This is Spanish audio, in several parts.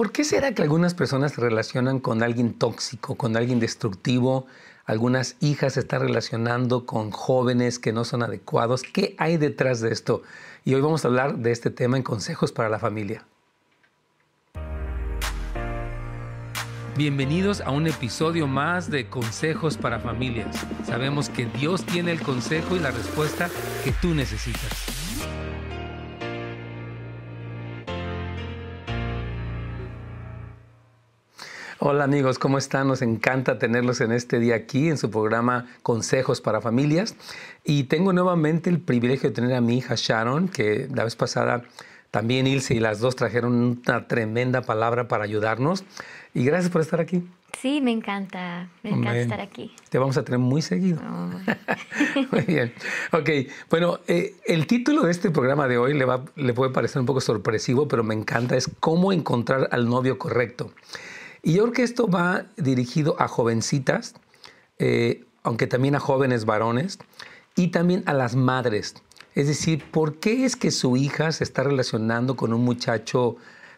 ¿Por qué será que algunas personas se relacionan con alguien tóxico, con alguien destructivo? Algunas hijas se están relacionando con jóvenes que no son adecuados. ¿Qué hay detrás de esto? Y hoy vamos a hablar de este tema en Consejos para la Familia. Bienvenidos a un episodio más de Consejos para Familias. Sabemos que Dios tiene el consejo y la respuesta que tú necesitas. Hola amigos, ¿cómo están? Nos encanta tenerlos en este día aquí en su programa Consejos para Familias. Y tengo nuevamente el privilegio de tener a mi hija Sharon, que la vez pasada también Ilse y las dos trajeron una tremenda palabra para ayudarnos. Y gracias por estar aquí. Sí, me encanta, me encanta estar aquí. Te vamos a tener muy seguido. muy bien. Ok, bueno, eh, el título de este programa de hoy le, va, le puede parecer un poco sorpresivo, pero me encanta, es cómo encontrar al novio correcto. Y yo creo que esto va dirigido a jovencitas, eh, aunque también a jóvenes varones, y también a las madres. Es decir, ¿por qué es que su hija se está relacionando con un muchacho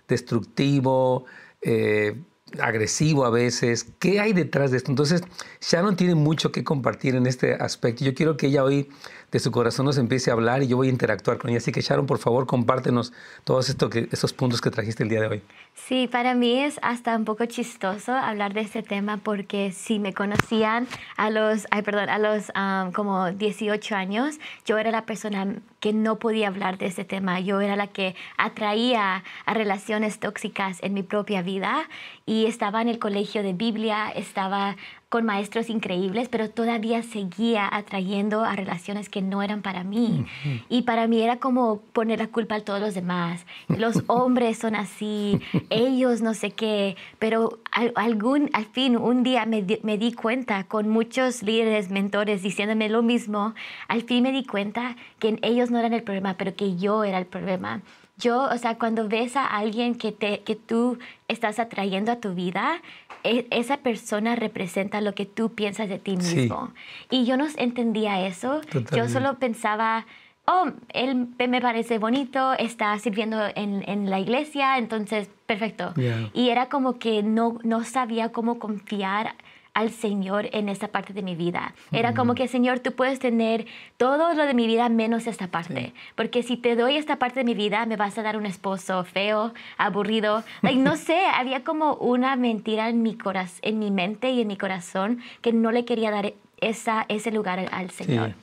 destructivo, eh, agresivo a veces? ¿Qué hay detrás de esto? Entonces, Sharon tiene mucho que compartir en este aspecto. Yo quiero que ella hoy de su corazón nos empiece a hablar y yo voy a interactuar con ella. Así que Sharon, por favor, compártenos todos estos puntos que trajiste el día de hoy. Sí, para mí es hasta un poco chistoso hablar de este tema porque si me conocían a los, ay, perdón, a los como 18 años, yo era la persona que no podía hablar de este tema. Yo era la que atraía a relaciones tóxicas en mi propia vida y estaba en el colegio de Biblia, estaba con maestros increíbles, pero todavía seguía atrayendo a relaciones que no eran para mí. Y para mí era como poner la culpa a todos los demás. Los hombres son así, ellos no sé qué, pero al, algún, al fin, un día me me di cuenta con muchos líderes, mentores diciéndome lo mismo, al fin me di cuenta que ellos no eran el problema, pero que yo era el problema. Yo, o sea, cuando ves a alguien que, te, que tú estás atrayendo a tu vida, e, esa persona representa lo que tú piensas de ti mismo. Y yo no entendía eso. Yo solo pensaba, oh, él me parece bonito, está sirviendo en, en la iglesia, entonces, perfecto. Y era como que no, no sabía cómo confiar al Señor en esta parte de mi vida. Era como que, Señor, tú puedes tener todo lo de mi vida menos esta parte. Porque si te doy esta parte de mi vida, me vas a dar un esposo feo, aburrido. no sé, había como una mentira en mi, corazón, en mi mente y en mi corazón que no le quería dar esa, ese lugar al Señor.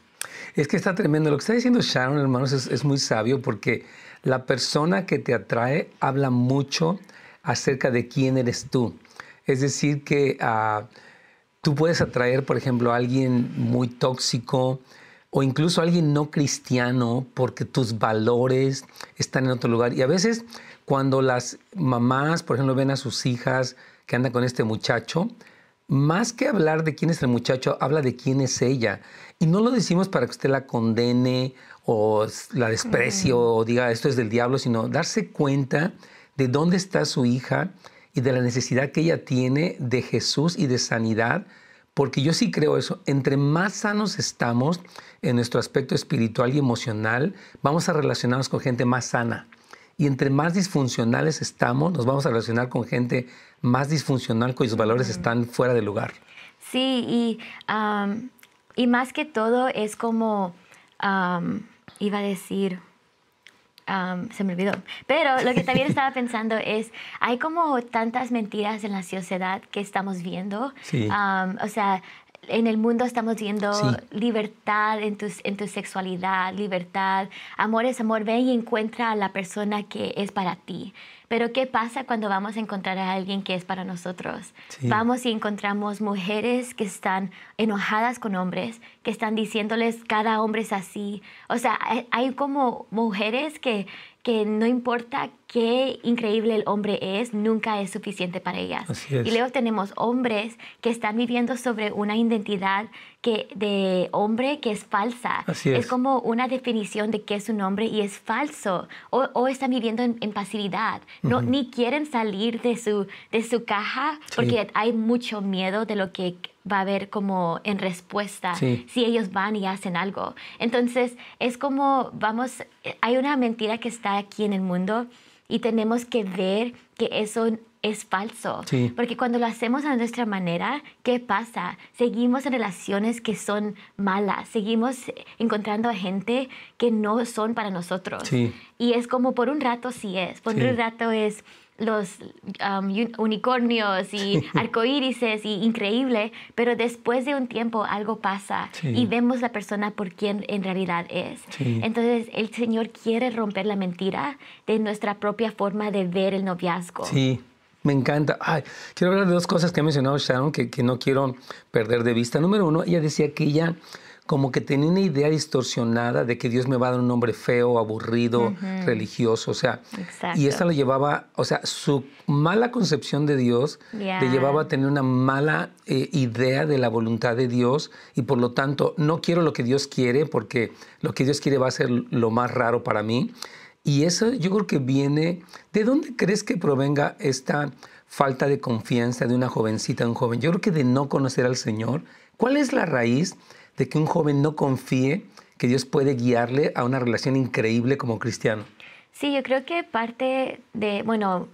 Es que está tremendo. Lo que está diciendo Sharon, hermanos, es, muy sabio porque la persona que te atrae habla mucho acerca de quién eres tú. Es decir, que... Uh, Tú puedes atraer, por ejemplo, a alguien muy tóxico o incluso a alguien no cristiano porque tus valores están en otro lugar. Y a veces cuando las mamás, por ejemplo, ven a sus hijas que andan con este muchacho, más que hablar de quién es el muchacho, habla de quién es ella. Y no lo decimos para que usted la condene o la desprecie o diga esto es del diablo, sino darse cuenta de dónde está su hija y de la necesidad que ella tiene de Jesús y de sanidad, porque yo sí creo eso, entre más sanos estamos en nuestro aspecto espiritual y emocional, vamos a relacionarnos con gente más sana. Y entre más disfuncionales estamos, nos vamos a relacionar con gente más disfuncional cuyos valores están fuera de lugar. Sí, y, y más que todo es como, iba a decir, se me olvidó. Pero lo que también estaba pensando es, hay como tantas mentiras en la sociedad que estamos viendo. o sea, en el mundo estamos viendo libertad en tu, en tu sexualidad, libertad, amor es amor, ve y encuentra a la persona que es para ti. Pero ¿qué pasa cuando vamos a encontrar a alguien que es para nosotros? Vamos y encontramos mujeres que están enojadas con hombres, que están diciéndoles cada hombre es así. O sea, hay como mujeres que que no importa qué increíble el hombre es, nunca es suficiente para ellas. Y luego tenemos hombres que están viviendo sobre una identidad que, de hombre que es falsa. es. como una definición de qué es un hombre y es falso. O, están viviendo en, pasividad. no, Ni quieren salir de su, de su caja porque hay mucho miedo de lo que va a haber como en respuesta si ellos van y hacen algo. Entonces, es como, vamos, hay una mentira que está aquí en el mundo y tenemos que ver que eso es falso. Porque cuando lo hacemos a nuestra manera, ¿qué pasa? Seguimos en relaciones que son malas, seguimos encontrando a gente que no son para nosotros. Y es como por un rato sí es, por un rato es los um, unicornios y arcoírises y increíble, pero después de un tiempo algo pasa y vemos la persona por quien en realidad es. Entonces el Señor quiere romper la mentira de nuestra propia forma de ver el noviazgo. Sí. Me encanta. Ay, quiero hablar de dos cosas que ha mencionado Sharon que, que no quiero perder de vista. Número uno, ella decía que ella como que tenía una idea distorsionada de que Dios me va a dar un nombre feo, aburrido, religioso, o sea, y esa lo llevaba, o sea, su mala concepción de Dios le llevaba a tener una mala eh, idea de la voluntad de Dios y por lo tanto no quiero lo que Dios quiere porque lo que Dios quiere va a ser lo más raro para mí. Y eso yo creo que viene, ¿de dónde crees que provenga esta falta de confianza de una jovencita, de un joven? Yo creo que de no conocer al Señor. ¿Cuál es la raíz? de que un joven no confíe que Dios puede guiarle a una relación increíble como cristiano? Sí, yo creo que parte de, bueno,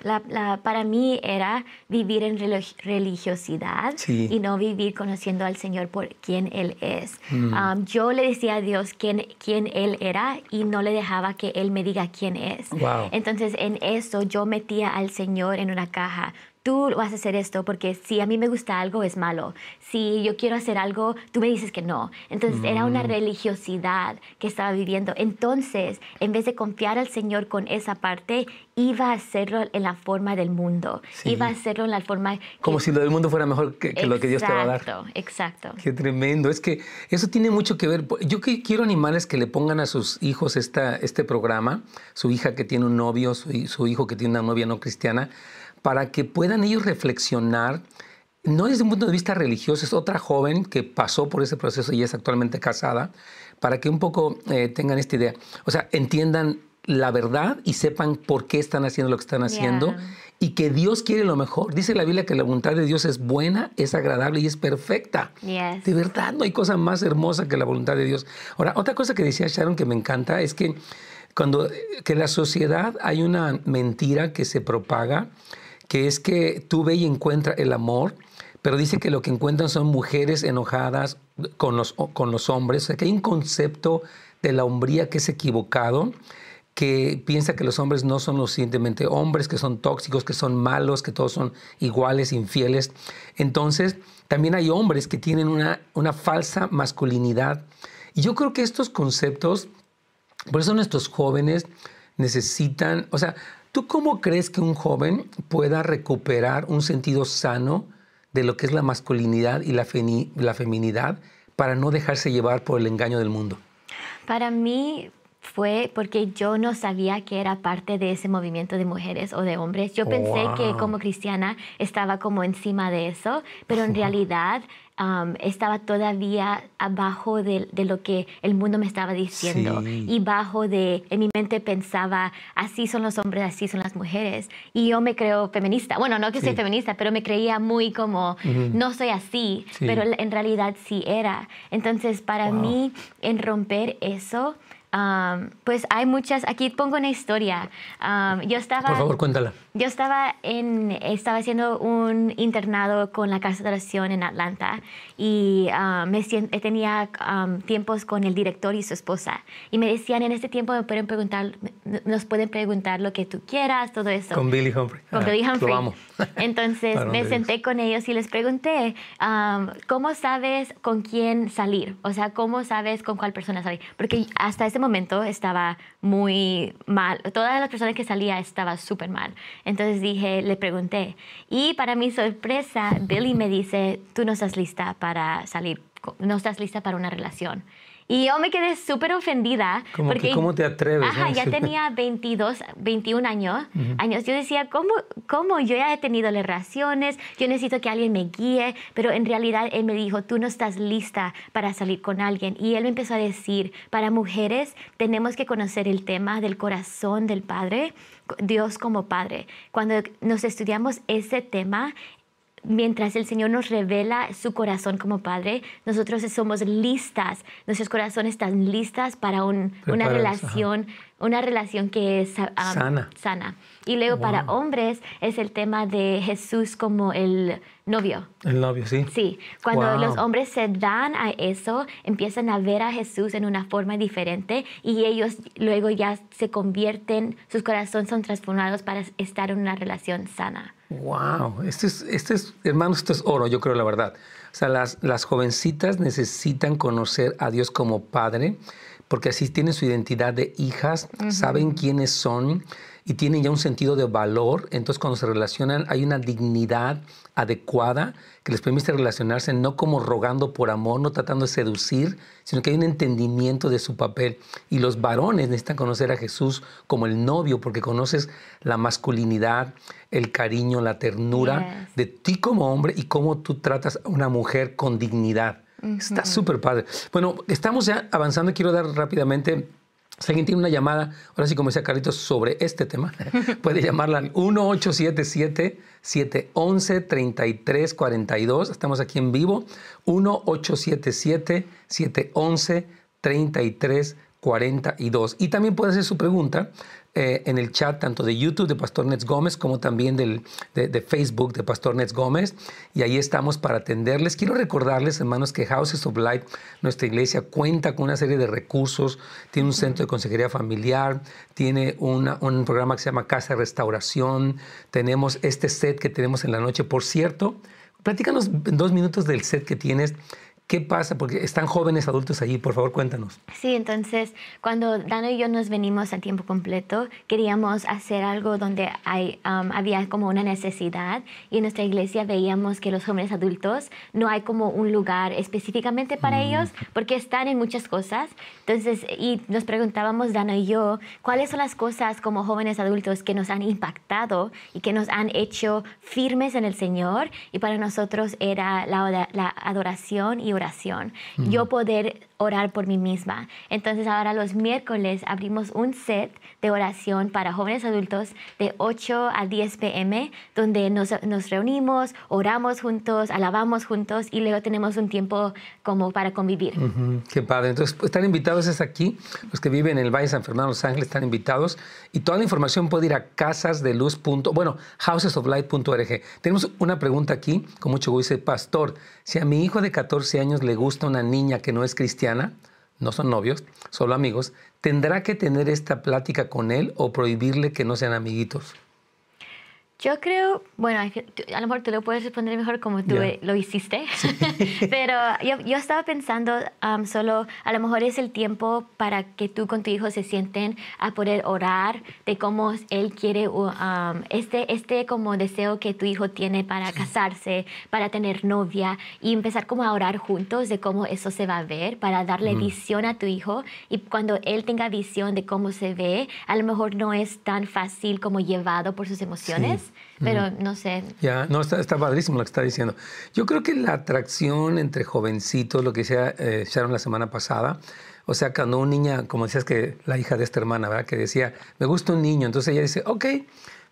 para mí era vivir en religiosidad y no vivir conociendo al Señor por quien Él es. Mm. Um, yo le decía a Dios quién, quién Él era y no le dejaba que Él me diga quién es. Entonces en eso yo metía al Señor en una caja tú vas a hacer esto porque si a mí me gusta algo es malo. Si yo quiero hacer algo, tú me dices que no. Entonces era una mm. religiosidad que estaba viviendo. Entonces, en vez de confiar al Señor con esa parte, iba a hacerlo en la forma del mundo. Iba a hacerlo en la forma... Como si lo del mundo fuera mejor que, lo que Dios te va a dar. Exacto, exacto. Qué tremendo. Es que eso tiene mucho que ver. Yo quiero animales que le pongan a sus hijos esta, este programa, su hija que tiene un novio, su, su hijo que tiene una novia no cristiana, para que puedan ellos reflexionar, no desde un punto de vista religioso, es otra joven que pasó por ese proceso y es actualmente casada, para que un poco eh, tengan esta idea, o sea, entiendan la verdad y sepan por qué están haciendo lo que están haciendo y que Dios quiere lo mejor. Dice la Biblia que la voluntad de Dios es buena, es agradable y es perfecta. De verdad, no hay cosa más hermosa que la voluntad de Dios. Ahora, otra cosa que decía Sharon que me encanta es que cuando que en la sociedad hay una mentira que se propaga que es que tú ve y encuentra el amor, pero dice que lo que encuentran son mujeres enojadas con los, con los hombres, o sea que hay un concepto de la hombría que es equivocado, que piensa que los hombres no son lo suficientemente hombres, que son tóxicos, que son malos, que todos son iguales, infieles. Entonces, también hay hombres que tienen una, una falsa masculinidad. Y yo creo que estos conceptos, por eso nuestros jóvenes necesitan, o sea, ¿Tú cómo crees que un joven pueda recuperar un sentido sano de lo que es la masculinidad y la, la feminidad para no dejarse llevar por el engaño del mundo? Para mí fue porque yo no sabía que era parte de ese movimiento de mujeres o de hombres. Yo pensé que como cristiana estaba como encima de eso, pero en realidad estaba todavía abajo de, lo que el mundo me estaba diciendo y bajo de, en mi mente pensaba, así son los hombres, así son las mujeres. Y yo me creo feminista. Bueno, no que soy feminista, pero me creía muy como, no soy así, pero en realidad sí era. Entonces, para mí, en romper eso, pues hay muchas, aquí pongo una historia. yo estaba... Por favor, cuéntala. Yo estaba, en, estaba haciendo un internado con la Casa de Oración en Atlanta y me, tenía tiempos con el director y su esposa. Y me decían, en este tiempo me pueden preguntar, nos pueden preguntar lo que tú quieras, todo eso. Con Billy Humphrey. Con ah, Billy Humphrey. Entonces me senté con ellos y les pregunté, ¿cómo sabes con quién salir? O sea, ¿cómo sabes con cuál persona salir? Porque hasta ese momento estaba muy mal. Todas las personas que salía estaba súper mal. Entonces dije, le pregunté. Y para mi sorpresa, Billy me dice, tú no estás lista para salir, no estás lista para una relación. Y yo me quedé súper ofendida. porque, ¿Cómo te atreves? Ajá, ya tenía 22, 21 años, años. Yo decía, ¿cómo, ¿cómo? Yo ya he tenido relaciones, yo necesito que alguien me guíe, pero en realidad él me dijo, tú no estás lista para salir con alguien. Y él me empezó a decir, para mujeres tenemos que conocer el tema del corazón del Padre, Dios como Padre. Cuando nos estudiamos ese tema, mientras el Señor nos revela su corazón como Padre, nosotros somos listas, nuestros corazones están listas para una relación una relación que es um, Sana. sana. Y luego para hombres es el tema de Jesús como el novio. El novio, sí. Sí, cuando Wow. los hombres se dan a eso, empiezan a ver a Jesús en una forma diferente y ellos luego ya se convierten, sus corazones son transformados para estar en una relación sana. Wow, esto es, esto es, hermanos, esto es oro, yo creo la verdad. O sea, las, las jovencitas necesitan conocer a Dios como Padre, porque así tienen su identidad de hijas, saben quiénes son y tienen ya un sentido de valor. Entonces, cuando se relacionan, hay una dignidad adecuada que les permite relacionarse no como rogando por amor, no tratando de seducir, sino que hay un entendimiento de su papel. Y los varones necesitan conocer a Jesús como el novio, porque conoces la masculinidad, el cariño, la ternura Yes. de ti como hombre y cómo tú tratas a una mujer con dignidad. Está súper padre. Bueno, estamos ya avanzando. Quiero dar rápidamente. Si alguien tiene una llamada, ahora sí como decía Carlitos, sobre este tema, puede llamarla al 1877-711-3342. Estamos aquí en vivo. 1877-711-3342. Y también puede hacer su pregunta eh, en el chat tanto de YouTube de Pastor Nets Gómez como también del, de, Facebook de Pastor Nets Gómez. Y ahí estamos para atenderles. Quiero recordarles, hermanos, que Houses of Light, nuestra iglesia, cuenta con una serie de recursos. Tiene un centro de consejería familiar, tiene un programa que se llama Casa Restauración. Tenemos este set que tenemos en la noche. Por cierto, platícanos en dos minutos del set que tienes. ¿Qué pasa? Porque están jóvenes adultos allí. Por favor, cuéntanos. Sí, entonces cuando Dana y yo nos venimos a tiempo completo, queríamos hacer algo donde hay, um, había como una necesidad y en nuestra iglesia veíamos que los jóvenes adultos no hay como un lugar específicamente para ellos porque están en muchas cosas. Entonces, y nos preguntábamos, Dana y yo, cuáles son las cosas como jóvenes adultos que nos han impactado y que nos han hecho firmes en el Señor y para nosotros era la, la adoración y oración. Yo poder orar por mí misma. Entonces ahora los miércoles abrimos un set de oración para jóvenes adultos de 8 a 10 pm, donde nos, nos reunimos, oramos juntos, alabamos juntos y luego tenemos un tiempo como para convivir. Ujú, Qué padre. Entonces, pues, están invitados es aquí. Los que viven en el Valle San Fernando, Los Ángeles, están invitados. Y toda la información puede ir a casasdeluz. Bueno, housesoflight.org. Tenemos una pregunta aquí, con mucho gusto. Dice, pastor, si a mi hijo de 14 años le gusta una niña que no es cristiana, no son novios, solo amigos, ¿tendrá que tener esta plática con él o prohibirle que no sean amiguitos? Yo creo, bueno, a lo mejor tú lo puedes responder mejor como tú Ya. eh, lo hiciste, pero yo, yo estaba pensando um, solo, a lo mejor es el tiempo para que tú con tu hijo se sienten a poder orar de cómo él quiere, um, este, este como deseo que tu hijo tiene para casarse, para tener novia y empezar como a orar juntos de cómo eso se va a ver, para darle visión a tu hijo. Y cuando él tenga visión de cómo se ve, a lo mejor no es tan fácil como llevado por sus emociones, pero no sé. Ya, no, está, está padrísimo lo que está diciendo. Yo creo que la atracción entre jovencitos, lo que decía eh, Sharon la semana pasada, o sea, cuando una niña, como decías que la hija de esta hermana, ¿verdad? Que decía, me gusta un niño, entonces ella dice, ok,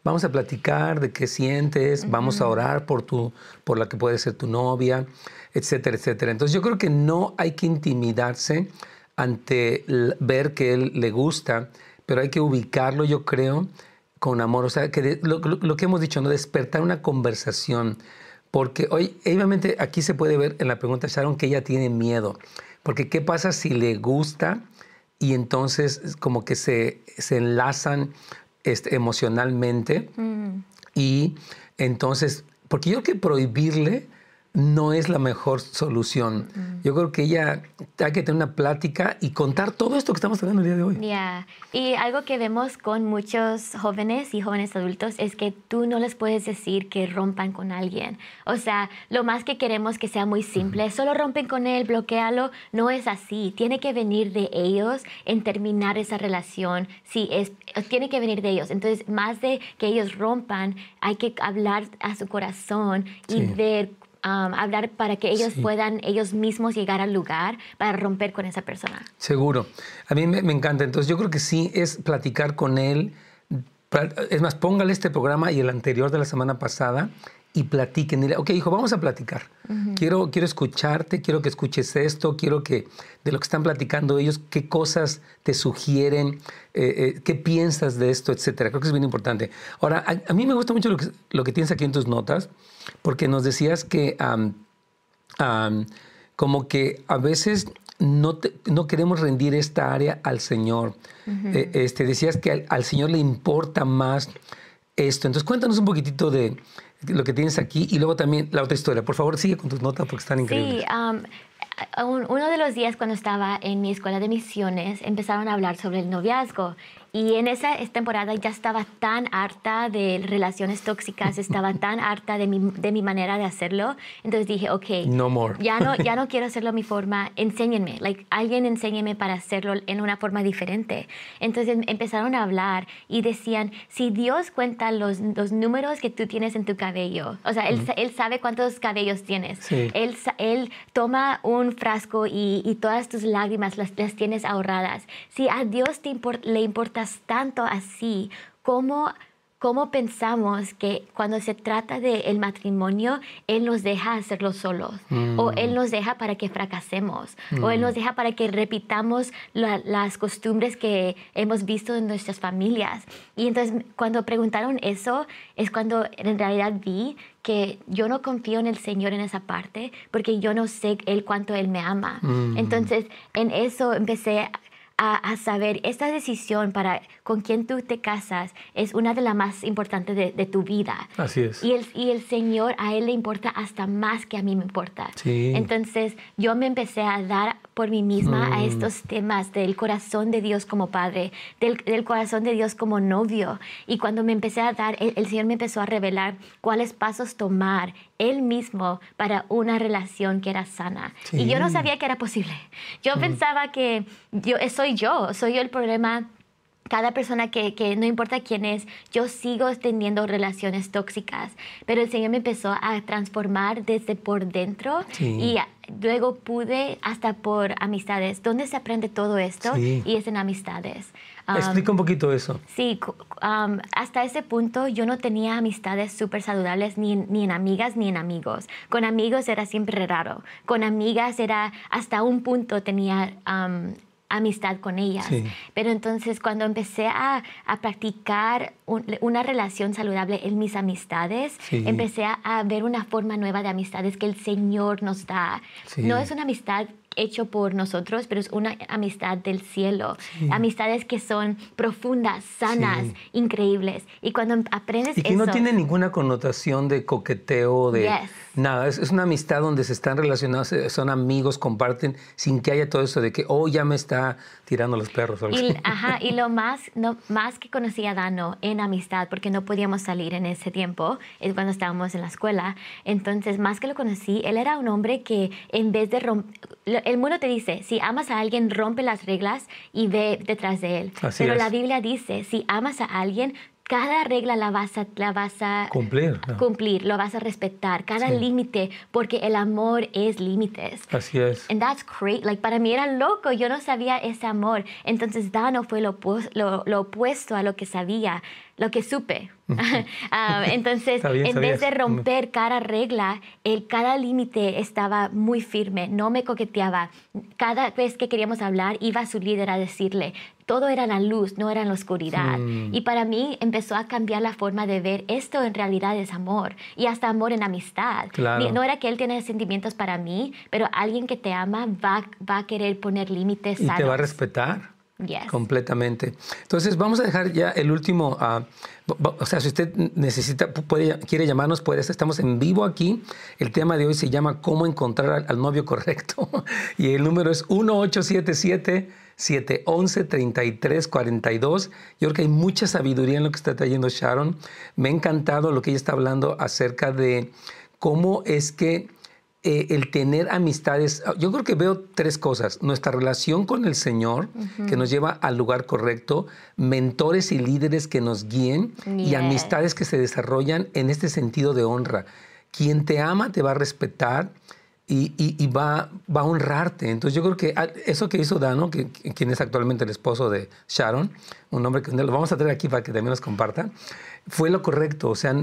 vamos a platicar de qué sientes, vamos a orar por, tu, por la que puede ser tu novia, etcétera, etcétera. Entonces yo creo que no hay que intimidarse ante ver que él le gusta, pero hay que ubicarlo, yo creo, con amor. O sea, que de- lo, lo- lo que hemos dicho, ¿no? Despertar una conversación. Porque hoy, obviamente, aquí se puede ver en la pregunta de Sharon que ella tiene miedo. Porque, ¿qué pasa si le gusta y entonces es como que se, se enlazan este, emocionalmente? Y entonces, porque yo creo que prohibirle no es la mejor solución. Yo creo que ella hay que tener una plática y contar todo esto que estamos hablando el día de hoy. Ya, Y algo que vemos con muchos jóvenes y jóvenes adultos es que tú no les puedes decir que rompan con alguien. O sea, lo más que queremos que sea muy simple, solo rompen con él, bloquealo, no es así. Tiene que venir de ellos en terminar esa relación. Sí, es, tiene que venir de ellos. Entonces, más de que ellos rompan, hay que hablar a su corazón y Sí. ver um, hablar para que ellos Sí. puedan ellos mismos llegar al lugar para romper con esa persona. Seguro. A mí me, me encanta. Entonces yo creo que sí es platicar con él. Es más, póngale este programa y el anterior de la semana pasada y platiquen. Dile, ok, hijo, vamos a platicar. quiero, quiero escucharte, quiero que escuches esto, quiero que de lo que están platicando ellos, qué cosas te sugieren, eh, eh, qué piensas de esto, etcétera. Creo que es bien importante. Ahora, a, mí me gusta mucho lo que, lo que tienes aquí en tus notas, porque nos decías que como que a veces no, no, queremos rendir esta área al Señor. Eh, este, decías que al, Señor le importa más esto. Entonces cuéntanos un poquitito de lo que tienes aquí y luego también la otra historia. Por favor, sigue con tus notas porque están increíbles. Sí, uno de los días cuando estaba en mi escuela de misiones empezaron a hablar sobre el noviazgo y en esa temporada ya estaba tan harta de relaciones tóxicas, estaba tan harta de mi, de mi manera de hacerlo. Entonces dije, ok, no more. ya, no, ya no quiero hacerlo a mi forma, enséñenme, like, alguien enséñeme para hacerlo en una forma diferente. Entonces empezaron a hablar y decían, si Dios cuenta los, los números que tú tienes en tu cabello, o sea, él, él sabe cuántos cabellos tienes, él, él toma un frasco y, y todas tus lágrimas las, las, tienes ahorradas. Si a Dios te le importa tanto así como cómo pensamos que cuando se trata del el matrimonio, Él nos deja hacerlo solos, o Él mm. nos deja para que fracasemos, o Él nos mm. deja para que repitamos las costumbres que hemos visto en nuestras familias. Y entonces cuando preguntaron eso, es cuando en realidad vi que yo no confío en el Señor en esa parte, porque yo no sé Él cuánto Él me ama. Mm. Entonces en eso empecé a, saber, esta decisión para con quién tú te casas es una de las más importantes de, tu vida. Así es. Y el, y el Señor a Él le importa hasta más que a mí me importa. Sí. Entonces yo me empecé a dar por mí misma a mm. estos temas del corazón de Dios como padre, del, del, corazón de Dios como novio. Y cuando me empecé a dar, el, Señor me empezó a revelar cuáles pasos tomar Él mismo para una relación que era sana. Y yo no sabía que era posible. Yo mm. pensaba que yo soy yo, soy yo el problema cada persona que, que, no importa quién es, yo sigo teniendo relaciones tóxicas, pero el Señor me empezó a transformar desde por dentro y luego pude hasta por amistades. ¿Dónde se aprende todo esto? Y es en amistades. Explica un poquito eso. Sí, hasta ese punto yo no tenía amistades súper saludables ni, ni, en amigas ni en amigos. Con amigos era siempre raro. Con amigas era hasta un punto tenía amistad con ellas. Pero entonces cuando empecé a, a practicar una relación saludable en mis amistades, empecé a, ver una forma nueva de amistades que el Señor nos da. No es una amistad hecho por nosotros, pero es una amistad del cielo. Amistades que son profundas, sanas, increíbles. Y cuando aprendes Y que no tiene ninguna connotación de coqueteo, de nada. Es, una amistad donde se están relacionados, eh, son amigos, comparten, sin que haya todo eso de que, oh, ya me está tirando los perros. Y, ajá, y lo más, no, más que conocí a Dano en amistad, porque no podíamos salir en ese tiempo, es cuando estábamos en la escuela. Entonces, más que lo conocí, él era un hombre que en vez de romper el mundo te dice, si amas a alguien, rompe las reglas y ve detrás de él. Pero la Biblia dice, si amas a alguien, cada regla la vas a, la vas a cumplir, cumplir, lo vas a respetar, cada límite, porque el amor es límites. Así es. And that's great. Like, para mí era loco, yo no sabía ese amor. Entonces, Dano fue lo, lo, lo opuesto a lo que sabía lo que supe. Ah, entonces, en vez de romper cada regla, el, cada límite estaba muy firme, no me coqueteaba. Cada vez que queríamos hablar, iba a su líder a decirle, todo era la luz, no era la oscuridad. Y para mí empezó a cambiar la forma de ver esto en realidad es amor y hasta amor en amistad. No era que él tiene sentimientos para mí, pero alguien que te ama va, va a querer poner límites. Y te va a respetar. Completamente. Entonces, vamos a dejar ya el último. Ah, o sea, si usted necesita, quiere llamarnos, puede. Estamos en vivo aquí. El tema de hoy se llama ¿Cómo encontrar al, novio correcto? y el número es 1877. 711-3342. Yo creo que hay mucha sabiduría en lo que está trayendo Sharon. Me ha encantado lo que ella está hablando acerca de cómo es que eh, el tener amistades, yo creo que veo tres cosas. Nuestra relación con el Señor, que nos lleva al lugar correcto, mentores y líderes que nos guíen y amistades que se desarrollan en este sentido de honra. Quien te ama te va a respetar y, va, va, a honrarte. Entonces yo creo que ah, eso que hizo Dano, que, quien es actualmente el esposo de Sharon, un hombre que lo vamos a traer aquí para que también nos comparta, fue lo correcto. O sea,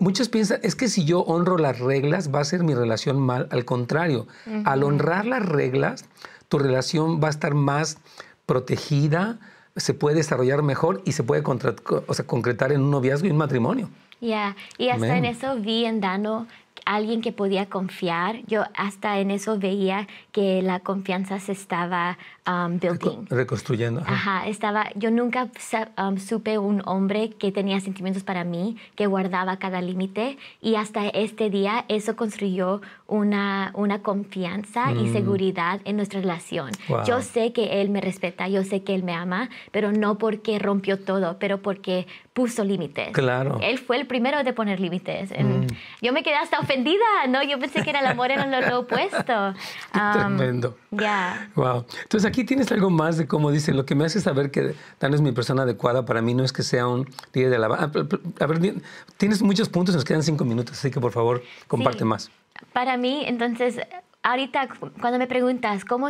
muchos piensan, es que si yo honro las reglas va a ser mi relación mal. Al contrario, al honrar las reglas, tu relación va a estar más protegida, se puede desarrollar mejor y se puede o sea, concretar en un noviazgo y un matrimonio. Ya, y hasta en eso vi en Dano alguien que podía confiar. Yo hasta en eso veía que la confianza se estaba um, building. Reconstruyendo. Ajá. estaba, yo nunca um, supe un hombre que tenía sentimientos para mí, que guardaba cada límite y hasta este día eso construyó una, una confianza y mm. seguridad en nuestra relación. Yo sé que él me respeta, yo sé que él me ama, pero no porque rompió todo, pero porque puso límites. Claro. Él fue el primero de poner límites. Mm. Yo me quedé hasta ofendida, ¿no? Yo pensé que era el amor era lo, opuesto. Tremendo. Ya. Wow. Entonces aquí tienes algo más de cómo dice, lo que me hace saber que Dan es mi persona adecuada para mí no es que sea un líder de la... A ver, tienes muchos puntos, nos quedan cinco minutos, así que por favor comparte más. Para mí, entonces, ahorita cuando me preguntas cómo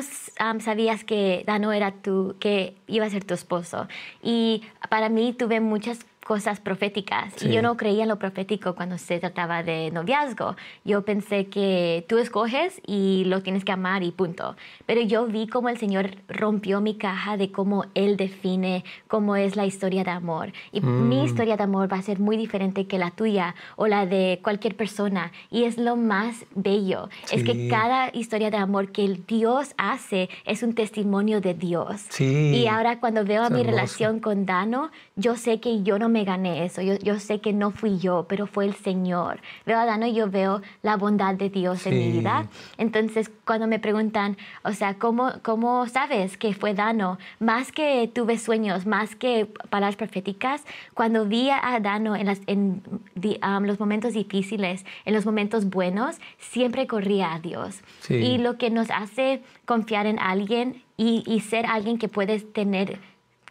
sabías que Dano era tu, que iba a ser tu esposo, y para mí tuve muchas cosas proféticas. Y yo no creía en lo profético cuando se trataba de noviazgo. Yo pensé que tú escoges y lo tienes que amar y punto. Pero yo vi cómo el Señor rompió mi caja de cómo Él define cómo es la historia de amor. Y mi mm. historia de amor va a ser muy diferente que la tuya o la de cualquier persona. Y es lo más bello. Es que cada historia de amor que Dios hace es un testimonio de Dios. Y ahora cuando veo a mi relación con Dano, yo sé que yo no me gané eso, yo, yo, sé que no fui yo, pero fue el Señor. Veo a Dano y yo veo la bondad de Dios en mi vida. Entonces, cuando me preguntan, o sea, ¿cómo, ¿cómo sabes que fue Dano? Más que tuve sueños, más que palabras proféticas, cuando vi a Dano en, las, en um, los momentos difíciles, en los momentos buenos, siempre corría a Dios. Y lo que nos hace confiar en alguien y, y ser alguien que puedes tener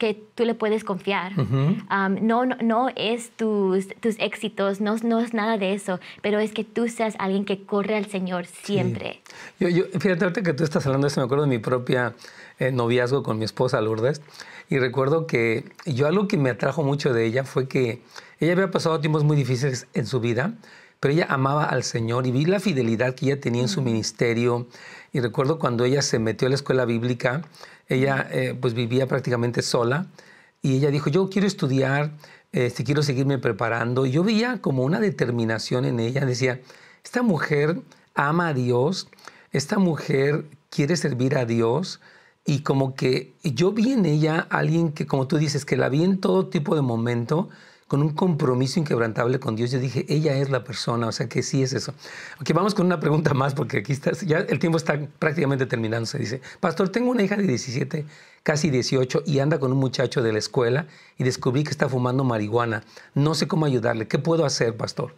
que tú le puedes confiar. Um, no, no, no, es tus, tus éxitos, no, no, es nada de eso, pero es que tú seas alguien que corre al Señor siempre. Yo, yo, fíjate, ahorita que tú estás hablando de eso, me acuerdo de mi propia eh, noviazgo con mi esposa Lourdes, y recuerdo que yo algo que me atrajo mucho de ella fue que ella había pasado tiempos muy difíciles en su vida, pero ella amaba al Señor y vi la fidelidad que ella tenía en su ministerio. Y recuerdo cuando ella se metió a la escuela bíblica, ella eh, pues vivía prácticamente sola y ella dijo, yo quiero estudiar, si quiero seguirme preparando. Y yo veía como una determinación en ella, decía, esta mujer ama a Dios, esta mujer quiere servir a Dios y como que yo vi en ella alguien que, como tú dices, que la vi en todo tipo de momento, con un compromiso inquebrantable con Dios. Yo dije, ella es la persona, o sea que sí es eso. Ok, vamos con una pregunta más, porque aquí está, ya el tiempo está prácticamente terminando. Se dice, Pastor, tengo una hija de 17, casi 18, y anda con un muchacho de la escuela y descubrí que está fumando marihuana. No sé cómo ayudarle. ¿Qué puedo hacer, Pastor?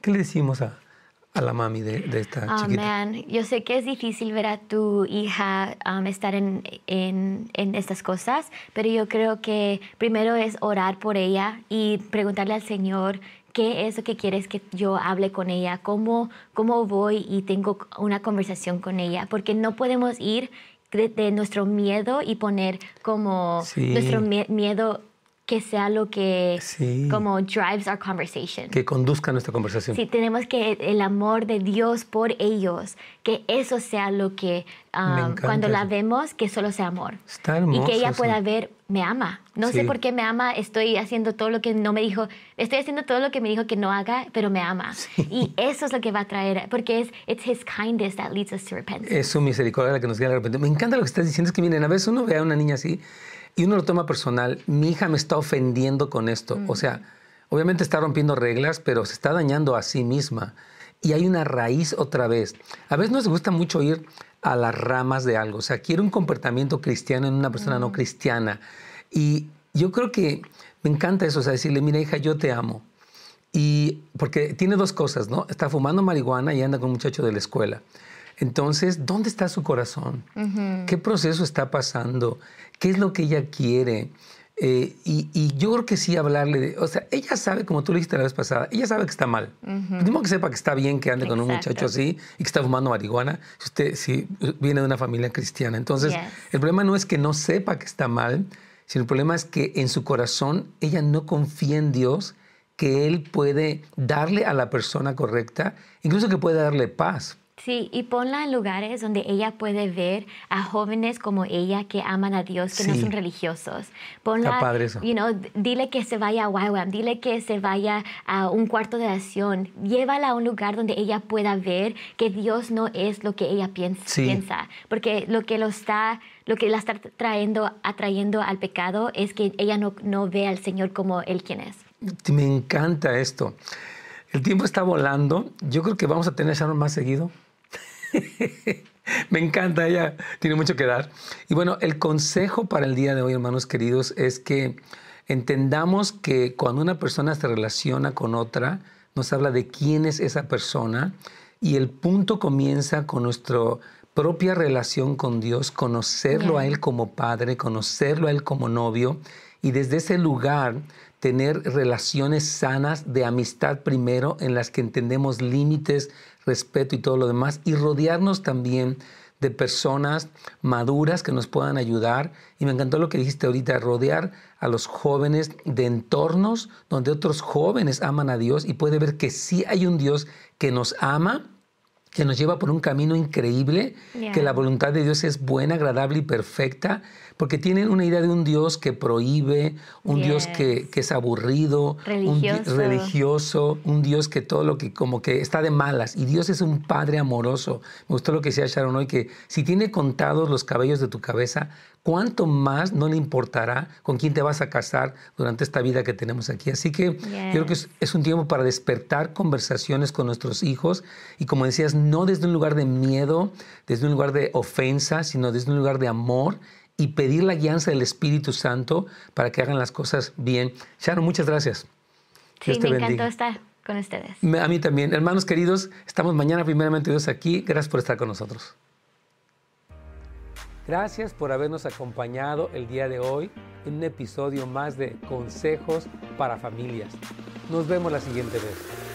¿Qué le decimos a, a la mami de, de esta oh, Man. Yo sé que es difícil ver a tu hija um, estar en, en, en, estas cosas, pero yo creo que primero es orar por ella y preguntarle al Señor qué es lo que quieres que yo hable con ella, cómo, cómo voy y tengo una conversación con ella, porque no podemos ir de, nuestro miedo y poner como nuestro miedo que sea lo que como drives our conversation. Que conduzca nuestra conversación. Sí, tenemos que el amor de Dios por ellos, que eso sea lo que um, cuando la vemos, que solo sea amor. Está hermoso, y que ella pueda ver, me ama. No sé por qué me ama, estoy haciendo todo lo que no me dijo, estoy haciendo todo lo que me dijo que no haga, pero me ama. Y eso es lo que va a traer, porque es it's his kindness that leads us to repentance. Es su misericordia la que nos guía a arrepentir. Me encanta lo que estás diciendo, es que miren, a veces uno ve a una niña así y uno lo toma personal, mi hija me está ofendiendo con esto. O sea, obviamente está rompiendo reglas, pero se está dañando a sí misma. Y hay una raíz otra vez. A veces nos gusta mucho ir a las ramas de algo. O sea, quiero un comportamiento cristiano en una persona no cristiana. Y yo creo que me encanta eso, o sea, decirle, mira hija, yo te amo. Y porque tiene dos cosas, ¿no? Está fumando marihuana y anda con un muchacho de la escuela. Entonces, ¿dónde está su corazón? ¿Qué proceso está pasando? ¿Qué es lo que ella quiere? Eh, y, yo creo que sí hablarle, de, o sea, ella sabe, como tú le dijiste la vez pasada, ella sabe que está mal. Uh que sepa que está bien que ande con un muchacho así y que está fumando marihuana, si usted si viene de una familia cristiana. Entonces, el problema no es que no sepa que está mal, sino el problema es que en su corazón ella no confía en Dios, que Él puede darle a la persona correcta, incluso que puede darle paz. Sí, y ponla en lugares donde ella puede ver a jóvenes como ella que aman a Dios, que no son religiosos. Ponla, padre eso. You know, dile que se vaya a YWAM, dile que se vaya a un cuarto de acción. Llévala a un lugar donde ella pueda ver que Dios no es lo que ella piensa, porque lo que lo está lo que la está trayendo, atrayendo al pecado es que ella no, no ve al Señor como Él quien es. Me encanta esto. El tiempo está volando. Yo creo que vamos a tener Sharon más seguido. Me encanta, ella tiene mucho que dar. Y bueno, el consejo para el día de hoy, hermanos queridos, es que entendamos que cuando una persona se relaciona con otra, nos habla de quién es esa persona y el punto comienza con nuestra propia relación con Dios, conocerlo a Él como padre, conocerlo a Él como novio y desde ese lugar tener relaciones sanas de amistad primero en las que entendemos límites, respeto y todo lo demás, y rodearnos también de personas maduras que nos puedan ayudar. Y me encantó lo que dijiste ahorita, rodear a los jóvenes de entornos donde otros jóvenes aman a Dios y puede ver que sí hay un Dios que nos ama que nos lleva por un camino increíble, que la voluntad de Dios es buena, agradable y perfecta, porque tienen una idea de un Dios que prohíbe, un Dios que, es aburrido, religioso. un religioso, un Dios que todo lo que como que está de malas. Y Dios es un Padre amoroso. Me gustó lo que decía Sharon hoy, que si tiene contados los cabellos de tu cabeza, ¿cuánto más no le importará con quién te vas a casar durante esta vida que tenemos aquí? Así que yo creo que es, un tiempo para despertar conversaciones con nuestros hijos y como decías, no desde un lugar de miedo, desde un lugar de ofensa, sino desde un lugar de amor y pedir la guianza del Espíritu Santo para que hagan las cosas bien. Sharon, muchas gracias. Sí, me encantó estar con ustedes. A mí también. Hermanos queridos, estamos mañana primeramente Dios aquí. Gracias por estar con nosotros. Gracias por habernos acompañado el día de hoy en un episodio más de Consejos para Familias. Nos vemos la siguiente vez.